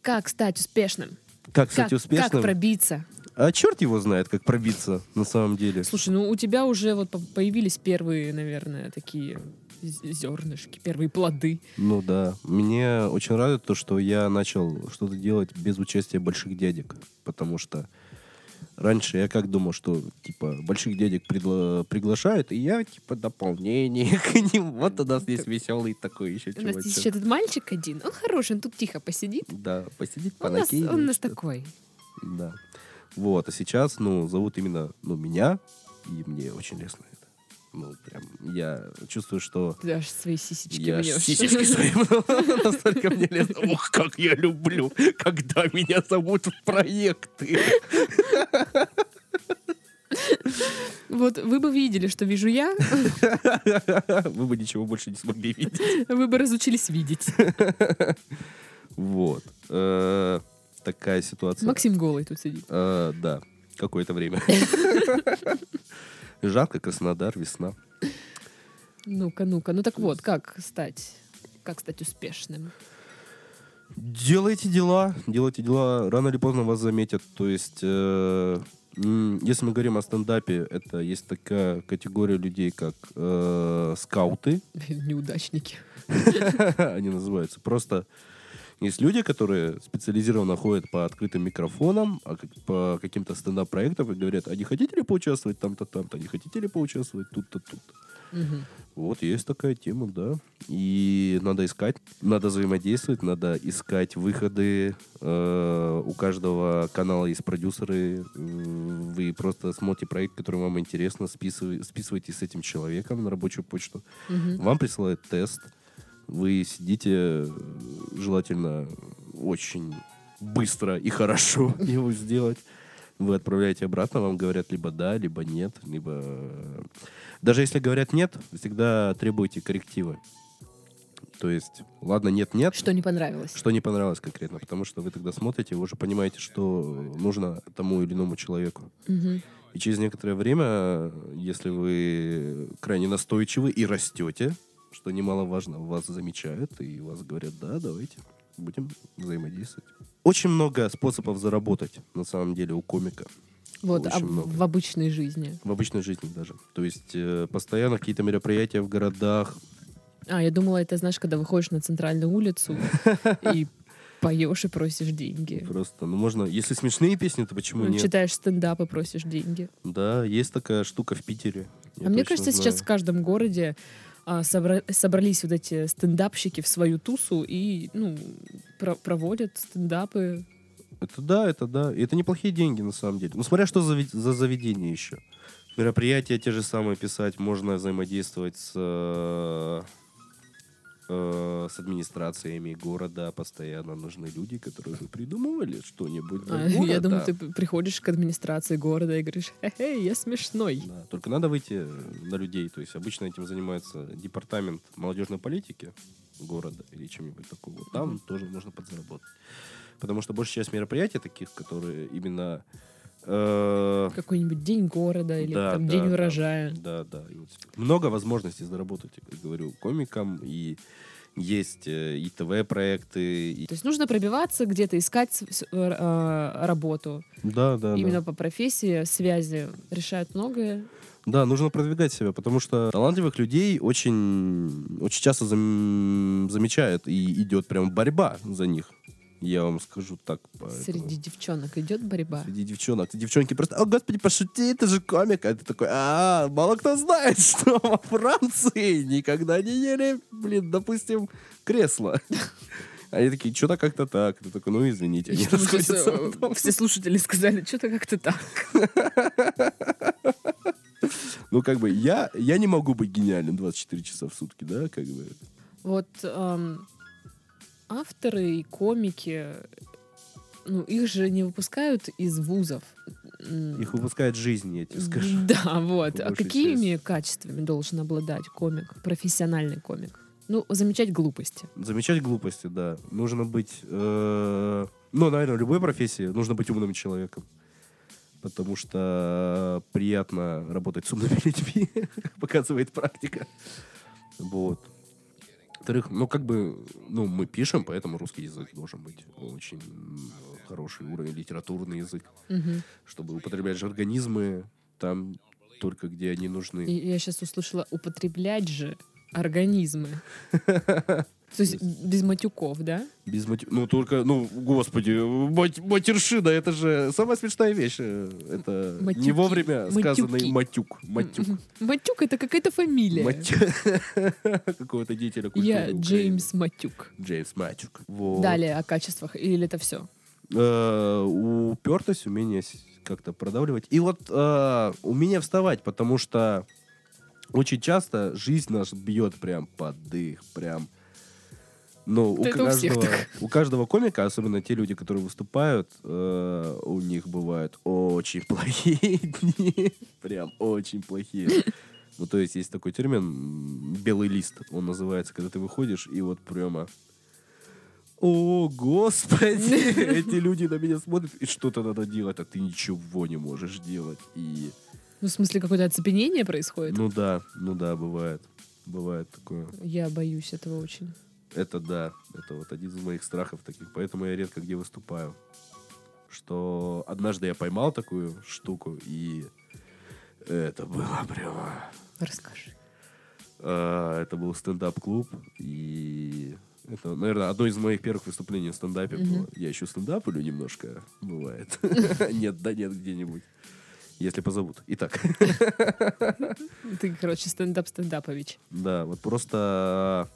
Как стать успешным? Как стать успешным? как пробиться? А черт его знает, как пробиться на самом деле. Слушай, ну у тебя уже вот по- появились первые, наверное, такие зернышки, первые плоды. Ну да. Меня очень радует то, что я начал что-то делать без участия больших дядек. Потому что раньше я как думал, что типа больших дядек пригла- приглашают, и я типа дополнение к ним. Вот у нас есть веселый такой еще У нас есть еще этот мальчик один, он хороший, он тут тихо посидит. Да, нас, понакинуть. он у нас такой. Да. Вот, а сейчас, ну, зовут именно, ну, меня, и мне очень лестно Ну, прям, я чувствую, что Ты аж свои сисечки я аж сисечки свои настолько мне лестно. Ох, как я люблю, когда меня зовут в проекты. Вот вы бы видели, что вижу я, Вы бы ничего больше не смогли видеть. вы бы разучились видеть. Вот. Э, Такая ситуация. Максим голый тут сидит. Э, Да, какое-то время. Жарко, Краснодар, весна. Ну-ка, ну-ка. Ну так вот, как стать, как стать успешным? Делайте дела, делайте дела, рано или поздно вас заметят. То есть, э, если мы говорим о стендапе, это есть такая категория людей, как э, скауты, Неудачники. они называются. Просто есть люди, которые специализированно ходят по открытым микрофонам, а по каким-то стендап-проектам и говорят, а не хотите ли поучаствовать там-то, там-то, не хотите ли поучаствовать тут-то, тут-то. Мгм. Вот есть такая тема, да. И надо искать, надо взаимодействовать, надо искать выходы. Э, у каждого канала есть продюсеры. М, Вы просто смотрите проект, который вам интересно, списывай- списываете с этим человеком на рабочую почту. Мгм. Вам присылают тест. Вы сидите, э, желательно очень быстро и хорошо его сделать. Вы отправляете обратно, вам говорят либо да, либо нет, либо... э, Даже если говорят нет, всегда требуйте коррективы. То есть, ладно, нет-нет, Что не понравилось? что не понравилось конкретно, потому что вы тогда смотрите, вы уже понимаете, что нужно тому или иному человеку. Мгм. И через некоторое время, если вы крайне настойчивы и растете, что немаловажно, вас замечают и вас говорят, да, давайте, будем взаимодействовать. Очень много способов заработать, на самом деле, у комика. Вот, а Очень в- много. в обычной жизни. В обычной жизни даже. То есть э, постоянно какие-то мероприятия в городах. А, я думала, это, знаешь, когда выходишь на центральную улицу и поешь и просишь деньги. Просто, ну можно, если смешные песни, то почему нет? Читаешь стендап и просишь деньги. Да, есть такая штука в Питере. А мне кажется, сейчас в каждом городе а, собра- собрались вот эти стендапщики в свою тусу и ну, про- проводят стендапы. Это да, это да. И это неплохие деньги, на самом деле. Ну, смотря что за, за заведение еще. Мероприятия те же самые писать, можно взаимодействовать с, э, э, с администрациями города. Постоянно нужны люди, которые бы придумывали что-нибудь для А, я города. думаю, ты приходишь к администрации города и говоришь, хе-хе, я смешной. Да, только надо выйти на людей. То есть обычно этим занимается департамент молодежной политики города или чем-нибудь такого. Там Мгм. тоже можно подзаработать. Потому что большая часть мероприятий таких, которые именно... э, Какой-нибудь день города или Да, там да, день да. урожая. Да, да. И вот много возможностей заработать, как говорю, комикам. И есть э, и ТВ-проекты. и- То есть нужно пробиваться, где-то искать э, работу. Да, да, Именно да. по профессии связи решают многое. Да, нужно продвигать себя, потому что талантливых людей очень, очень часто зам- замечают, и идет прям борьба за них. Я вам скажу так. поэтому- Среди девчонок идет борьба. Среди девчонок. Девчонки просто, о, господи, пошути, это же комик. А ты такой, а, мало кто знает, что во Франции никогда не ели, блин, допустим, кресло. Они такие, что-то как-то так. Ты такой, ну, извините. Они расходятся э. Все слушатели сказали, что-то как-то так. Ну, как бы, я, я не могу быть гениальным 24 часа в сутки, да, как бы. Вот эм, авторы и комики, ну, их же не выпускают из вузов. Их выпускает жизнь, я тебе скажу. Да, вот. А какими качествами должен обладать комик, профессиональный комик? Ну, замечать глупости. Замечать глупости, да. Нужно быть... э, ну, наверное, в любой профессии нужно быть умным человеком. Потому что приятно работать с умными людьми, показывает практика. Вот. Во-вторых, ну, как бы, ну, мы пишем, поэтому русский язык должен быть очень хороший уровень, литературный язык, Мгм. чтобы употреблять жаргонизмы там только где они нужны. И я сейчас услышала употреблять же организмы. То есть без матюков, да? Без мати... Ну, только, ну, господи, мать- матершина, это же самая смешная вещь. э, Это не Матюки. вовремя сказанный матюк. Матюк. Мгм. Матюк это какая-то фамилия. Матю- Какого-то деятеля культуры Я. Джеймс Матюк. Джеймс Матюк. Вот. Далее о качествах или это все? Э, упертость, умение как-то продавливать. И вот э, умение вставать, потому что очень часто жизнь нас бьет прям под дых, прям... Ну, у каждого, у каждого комика, особенно те люди, которые выступают, э, у них бывают очень плохие дни. Прям очень плохие. Ну, то есть есть такой термин «белый лист». Он называется, когда ты выходишь, и вот прямо... О, господи! Эти люди на меня смотрят, и что-то надо делать, а ты ничего не можешь делать. И, Ну, в смысле, какое-то оцепенение происходит? ну да, ну да, бывает. Бывает такое. Я боюсь этого очень. Это да, это вот один из моих страхов таких, поэтому я редко где выступаю. Что однажды я поймал такую штуку, и это было прямо... Расскажи. А, Это был стендап-клуб, и это, наверное, одно из моих первых выступлений в стендапе Мгм. было. Я еще стендаплю немножко, бывает. Нет, да нет, где-нибудь. Если позовут. Итак, Ты, короче, стендап-стендапович. да, вот просто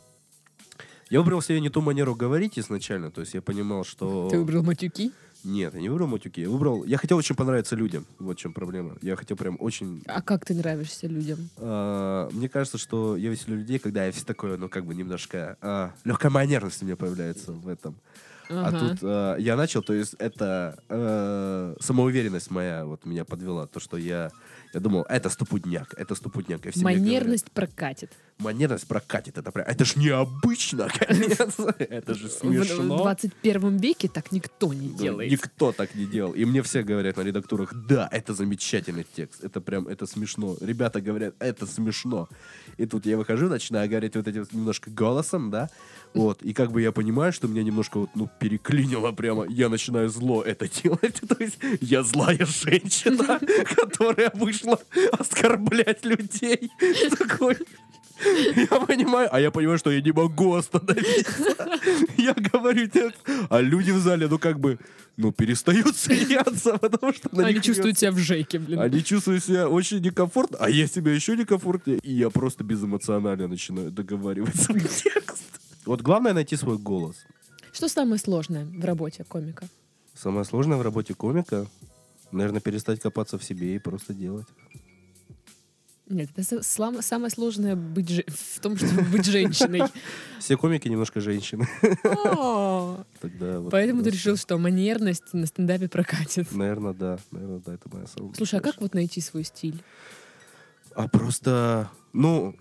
я выбрал себе не ту манеру говорить изначально, то есть я понимал, что... Ты выбрал матюки? Нет, я не выбрал матюки, я выбрал... Я хотел очень понравиться людям, вот в чем проблема. Я хотел прям очень А как ты нравишься людям? А, Мне кажется, что я веселю людей, когда я все такое, ну, как бы немножко а, легкая манерность у меня появляется в этом. А тут а, я начал, то есть это э, самоуверенность моя вот меня подвела, то, что я, я думал, это стопудняк, это стопудняк. И Манерность прокатит. манерность прокатит, это прям, это ж необычно, конец, это же В, в смешно. 21 веке так никто не делает. Никто так не делал. И мне все говорят на редактурах, да, это замечательный текст. Это прям, это смешно. Ребята говорят, это смешно. И тут я выхожу, начинаю говорить вот этим немножко голосом, да, вот. И как бы я понимаю, что меня немножко вот, ну, переклинило прямо. Я начинаю зло это делать. То есть я злая женщина, которая вышла оскорблять людей. Такой... Я понимаю, а я понимаю, что я не могу остановиться. Я говорю текст, а люди в зале, ну как бы, ну перестают смеяться, потому что Они них чувствуют себя в жеке, блин. они чувствуют себя очень некомфортно, а я себя еще некомфортнее, и я просто безэмоционально начинаю договаривать свой текст. Вот главное найти свой голос. Что самое сложное в работе комика? Самое сложное в работе комика, наверное, перестать копаться в себе и просто делать. Нет, это слам- самое сложное быть же- в том, чтобы быть женщиной. Все комики немножко женщины. О, Тогда вот Поэтому ты решил, что манерность на стендапе прокатит. Наверное, да. Наверное, да, это моя самая Слушай, а как вот найти свой стиль? А просто, ну,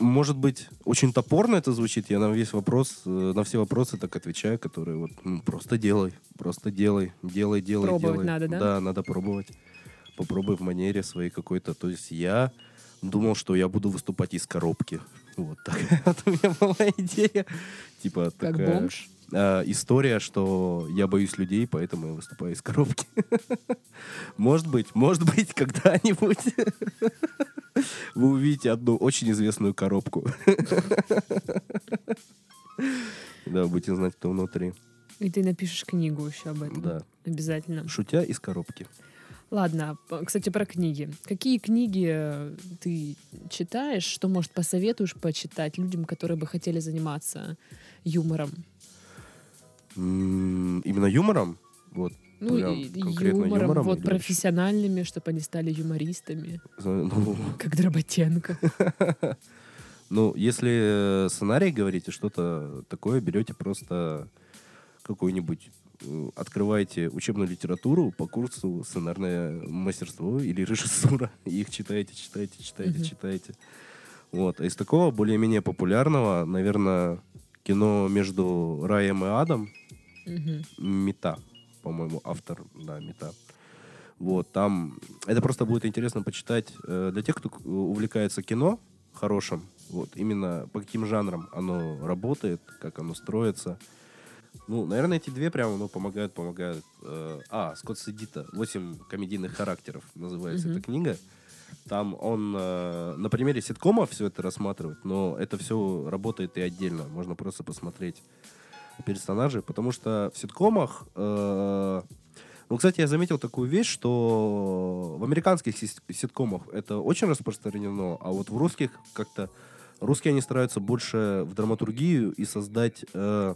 может быть, очень топорно это звучит. Я на весь вопрос, э, на все вопросы так отвечаю, которые вот ну, просто делай, просто делай, делай, делай, Пробовать делай. надо, да? Да, надо пробовать. Попробуй в манере своей какой-то. То есть я думал, что я буду выступать из коробки. Вот такая вот у меня была идея. Типа Как такая бомж? А, история, что я боюсь людей, поэтому я выступаю из коробки. Может быть, может быть, когда-нибудь вы увидите одну очень известную коробку. Да, будете знать, кто внутри. И ты напишешь книгу еще об этом. Да. Обязательно. Шутя из коробки. Ладно, п- кстати, про книги. Какие книги э, ты читаешь, что, может, посоветуешь почитать людям, которые бы хотели заниматься юмором? Именно юмором? Вот. Ну, Прям и юмором, юмором вот профессиональными, чтобы они стали юмористами, Ну, как Дроботенко. Ну, если э, сценарий говорите, что-то такое, берете просто какой-нибудь э, открываете учебную литературу по курсу сценарное мастерство или режиссура, и их читаете, читаете, читаете, читаете. Вот. А из такого более-менее популярного, наверное, кино между раем и адом, Мгм. Мета, по-моему, автор, да, Мета. Вот, там, это просто будет интересно почитать э, для тех, кто к- увлекается кино хорошим, Вот, именно по каким жанрам оно работает, как оно строится. Ну, наверное, эти две прямо ну, помогают, помогают. Э, а, Скотт Седита, «Восемь комедийных характеров» называется Мгм. эта книга. Там он э, на примере ситкома все это рассматривает, но это все работает и отдельно. Можно просто посмотреть персонажей, потому что в ситкомах... э, ну, кстати, я заметил такую вещь, что в американских ситкомах это очень распространено, а вот в русских как-то... Русские, они стараются больше в драматургию и создать э,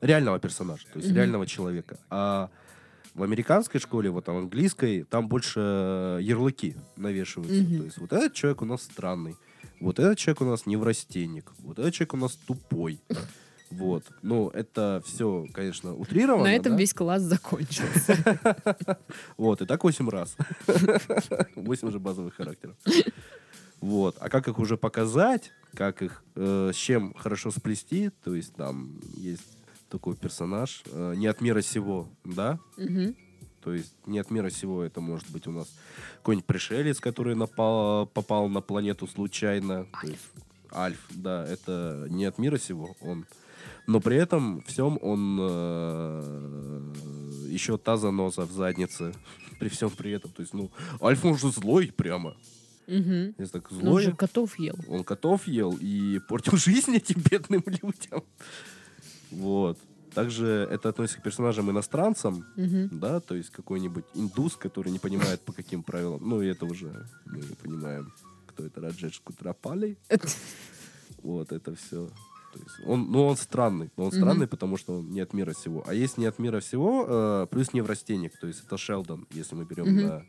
реального персонажа, то есть Мгм. реального человека. А в американской школе, вот там английской, там больше э, ярлыки навешиваются. Мгм. То есть вот этот человек у нас странный, вот этот человек у нас неврастенник, вот этот человек у нас тупой. Вот. Ну, это все, конечно, утрировано. На этом да? весь класс закончился. Вот, и так 8 раз. 8 же базовых характеров. Вот. А как их уже показать, как их, э, с чем хорошо сплести, то есть там есть такой персонаж, э, не от мира сего, да, Мгм. то есть не от мира сего, это может быть у нас какой-нибудь пришелец, который напал, попал на планету случайно. То есть Альф, да, это не от мира сего, он. Но при этом всем он э, еще та заноза в заднице. При всем при этом. То есть, ну, Альф, он же злой прямо. Если так Он злой. же котов ел. Он котов ел и портил жизнь этим бедным людям. Вот. Также это относится к персонажам иностранцам, Мгм. да, то есть какой-нибудь индус, который не понимает, по каким правилам. Ну, и это уже мы понимаем, кто это Раджедж Кутрапали. Вот, это все. То есть он, ну, он странный. Но он странный, потому что он не от мира всего. А есть не от мира всего, э, плюс неврастенник. То есть это Шелдон, если мы берем Мгм. на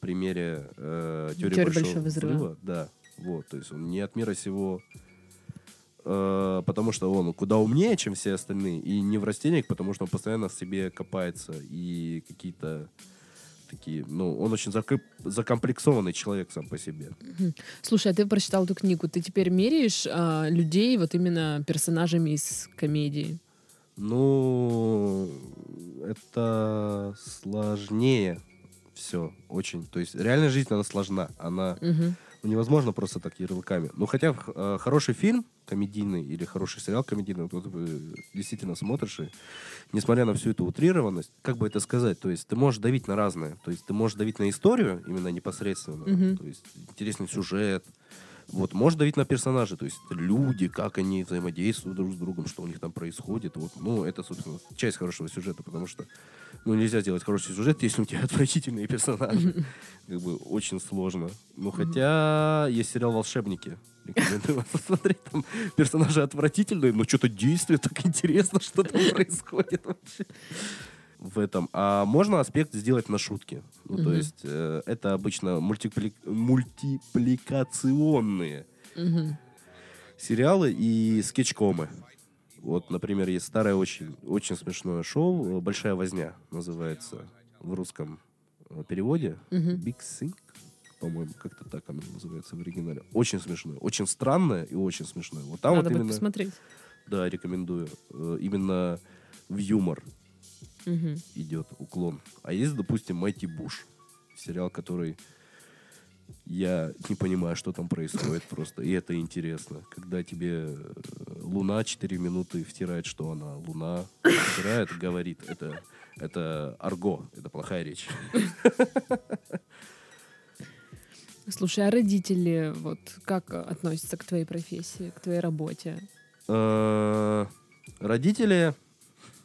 примере э, теории Теории большого, Большого взрыва. взрыва. Да, вот. То есть он не от мира всего, э, потому что он куда умнее, чем все остальные. И неврастенник, потому что он постоянно в себе копается. И какие-то такие... Ну, он очень закоп- закомплексованный человек сам по себе. Слушай, а ты прочитал эту книгу, ты теперь меряешь а, людей вот именно персонажами из комедии? Ну, это сложнее все очень. То есть реальная жизнь, она сложна. Она ну, невозможно просто так ярлыками. Ну, хотя э, хороший фильм комедийный или хороший сериал комедийный, вот ты действительно смотришь, и несмотря на всю эту утрированность, как бы это сказать, то есть ты можешь давить на разное. То есть ты можешь давить на историю именно непосредственно, Мгм. то есть интересный сюжет, вот, можешь давить на персонажей, то есть люди, как они взаимодействуют друг с другом, что у них там происходит. Вот, ну, это, собственно, часть хорошего сюжета, потому что ну, нельзя сделать хороший сюжет, если у тебя отвратительные персонажи. Как бы очень сложно. Ну, хотя есть сериал «Волшебники». Рекомендую вам посмотреть. Там персонажи отвратительные, но что-то действие так интересно, что там происходит вообще. В этом. А можно аспект сделать на шутке. Ну, то Мгм. есть э, это обычно мультипли- мультипликационные Мгм. сериалы и скетчкомы. Вот, например, есть старое очень, очень смешное шоу «Большая возня» называется в русском э, переводе. Мгм. Big Sing, по-моему, как-то так оно называется в оригинале. Очень смешное, очень странное и очень смешное. Вот там Надо вот будет именно, посмотреть. да, рекомендую. Э, Именно в юмор Мгм. идет уклон. А есть, допустим, Майти Буш. Сериал, который я не понимаю, что там происходит просто. И это интересно. Когда тебе э, Луна 4 минуты втирает, что она Луна. Втирает, говорит. Это, это арго. Это плохая речь. Слушай, а родители вот как относятся к твоей профессии, к твоей работе? Э, Родители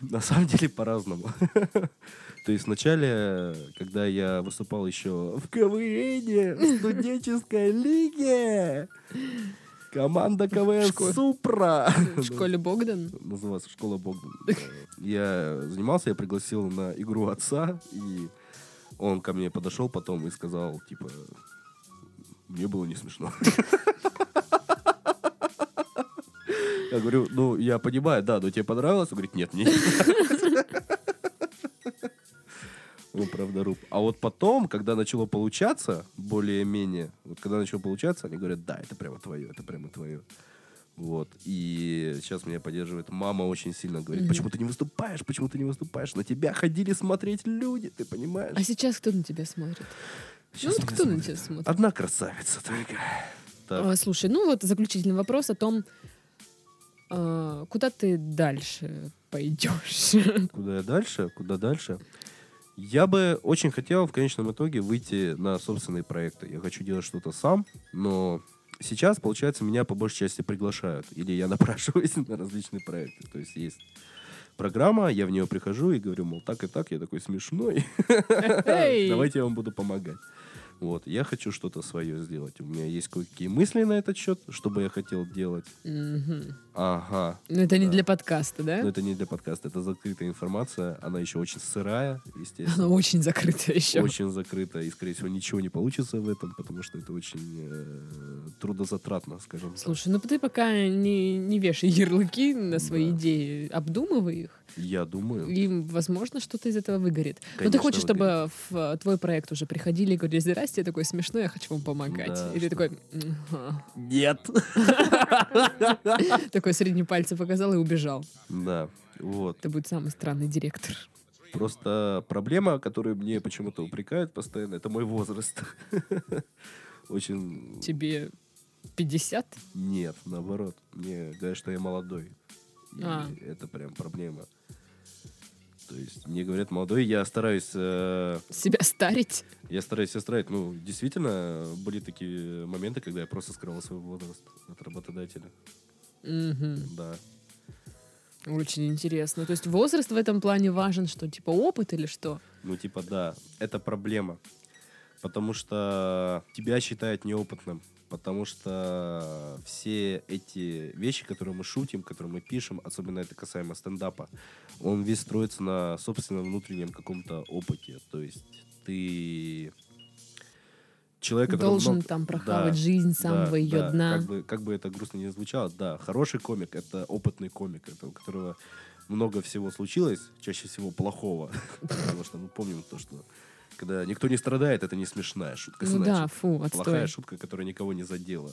на самом деле по-разному. То есть вначале, когда я выступал еще в КВН, в студенческой лиге, команда КВН. Супра. В школе Богдан? Назывался школа Богдан. Я занимался, я пригласил на игру отца, и он ко мне подошел потом и сказал, типа, мне было не смешно. Я говорю, ну, я понимаю, да, но тебе понравилось? Он говорит, нет, мне не понравилось. Ну, правда, руб. А вот потом, когда начало получаться, более-менее, вот когда начало получаться, они говорят, да, это прямо твое, это прямо твое. Вот. И сейчас меня поддерживает мама очень сильно. Говорит, почему ты не выступаешь, почему ты не выступаешь? На тебя ходили смотреть люди, ты понимаешь? А сейчас кто на тебя смотрит? Сейчас ну, вот кто на смотрит тебя смотрит? Одна красавица только. Так. А, Слушай, ну вот заключительный вопрос о том, а, куда ты дальше пойдешь. Куда я дальше? Куда дальше? Я бы очень хотел в конечном итоге выйти на собственные проекты. Я хочу делать что-то сам, но сейчас, получается, меня по большей части приглашают. Или я напрашиваюсь на различные проекты. То есть есть программа, я в нее прихожу и говорю, мол, так и так, я такой смешной. Давайте я вам буду помогать. Вот, я хочу что-то свое сделать. У меня есть кое-какие мысли на этот счет, что бы я хотел делать. Мгм. Ага. Ну это не Да. для подкаста, да? Но это не для подкаста, это закрытая информация. Она еще очень сырая, естественно. Она очень закрыта еще. Очень закрыта, и, скорее всего, ничего не получится в этом, потому что это очень э, трудозатратно, скажем так. Слушай, ну ты пока не, не вешай ярлыки на свои Да. идеи, обдумывай их, Я думаю. и, возможно, что-то из этого выгорит. Но ты Конечно, хочешь, чтобы выгорит. в э, твой проект уже приходили и говорили, здрасте, я такой смешной, я хочу вам помогать. Да, и ты что- такой. Нет. такой средний пальцы показал и убежал. Да, вот. Это будет самый странный директор. Просто проблема, которую мне почему-то упрекают постоянно, это мой возраст. Очень... Тебе 50? Нет, наоборот. Мне говорят, что я молодой. А. это прям проблема. То есть мне говорят молодой, я стараюсь э, Себя старить? Я стараюсь себя старать. Ну, действительно, были такие моменты, когда я просто скрывал свой возраст от работодателя. Мгм. Да. Очень интересно. То есть возраст в этом плане важен, что типа опыт или что? Ну, типа, да, это проблема. Потому что тебя считают неопытным. Потому что все эти вещи, которые мы шутим, которые мы пишем, особенно это касаемо стендапа, он весь строится на собственном внутреннем каком-то опыте. То есть ты человек, который Должен много- там Да, прохавать жизнь с самого да, ее да. дна. Как бы, как бы это грустно не звучало, да, хороший комик это опытный комик, это у которого много всего случилось, чаще всего плохого. Потому что мы помним то, что когда никто не страдает, это не смешная шутка. Ну да, значит. фу, Плохая отстой. шутка, которая никого не задела.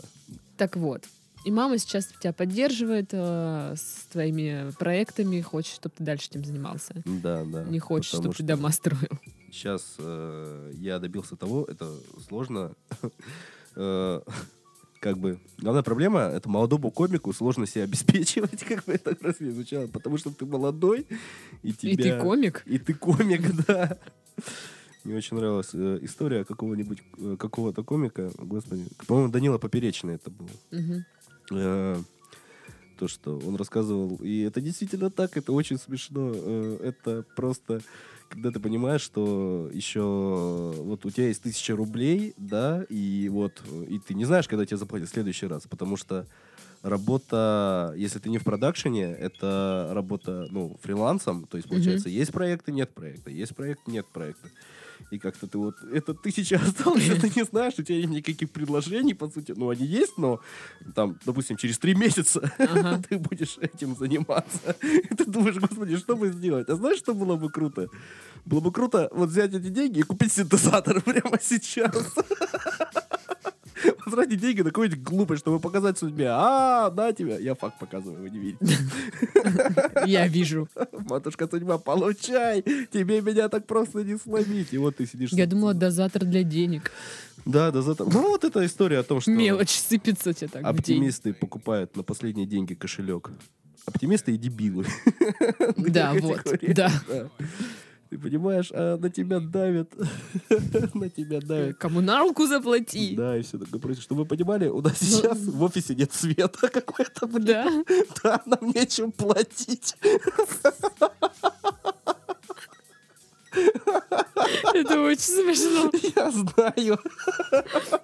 Так вот. И мама сейчас тебя поддерживает э, с твоими проектами, хочет, чтобы ты дальше этим занимался. Да, да. Не хочет, чтобы ты дома строил. Сейчас э, я добился того, это сложно. Э, Как бы главная проблема это молодому комику сложно себя обеспечивать, как бы это раз не звучало, потому что ты молодой и тебя. И ты комик? И ты комик, да. Мне очень нравилась э, история какого-нибудь э, какого-то комика, господи, по-моему Данила Поперечный это был. Э, то, что он рассказывал. И это действительно так, это очень смешно. Э, Это просто, когда ты понимаешь, что еще вот у тебя есть тысяча рублей, да, и вот, и ты не знаешь, когда тебе заплатят в следующий раз, потому что работа, если ты не в продакшене, это работа, ну, фрилансом, то есть, получается, есть проекты, нет проекта, есть проект, нет проекта. И как-то ты вот, это тысяча осталось, ты не знаешь, у тебя нет никаких предложений, по сути. Ну, они есть, но там, допустим, через три месяца Ага. ты будешь этим заниматься. И ты думаешь, господи, что бы сделать? А знаешь, что было бы круто? Было бы круто вот взять эти деньги и купить синтезатор прямо сейчас. Потратить деньги на какую-нибудь глупость, чтобы показать судьбе. А, на тебя. Я факт показываю, вы не видите. Я вижу. Матушка судьба, получай. Тебе меня так просто не словить. И вот ты сидишь. Я думала, дозатор для денег. Да, да, зато. Ну, вот эта история о том, что... Мелочь сыпется тебе так. Оптимисты покупают на последние деньги кошелек. Оптимисты и дебилы. Да, вот, да. Ты понимаешь, а на тебя давят. На тебя давят. Коммуналку заплати. Да, и все такое прочее. Чтобы вы понимали, у нас сейчас в офисе нет света какой-то. блин. Да. Да, нам нечем платить. Это очень смешно. Я знаю.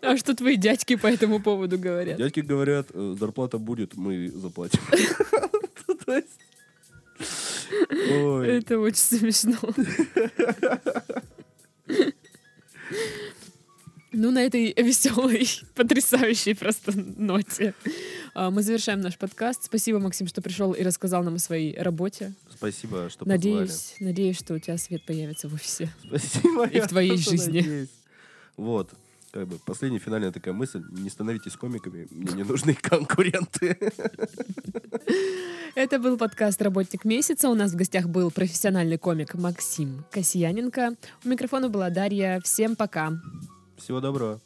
А что твои дядьки по этому поводу говорят? Дядьки говорят, э, зарплата будет, мы заплатим. То есть- Ой. Это очень смешно. Ну, на этой веселой, потрясающей просто ноте а, мы завершаем наш подкаст. Спасибо, Максим, что пришел и рассказал нам о своей работе. Спасибо, что позвали. Надеюсь, надеюсь, что у тебя свет появится в офисе. Спасибо. И в твоей жизни. надеюсь. Вот. Как бы последняя финальная такая мысль. Не становитесь комиками, мне не нужны конкуренты. Это был подкаст «Работник месяца». У нас в гостях был профессиональный комик Максим Касьяненко. У микрофона была Дарья. Всем пока. Всего доброго.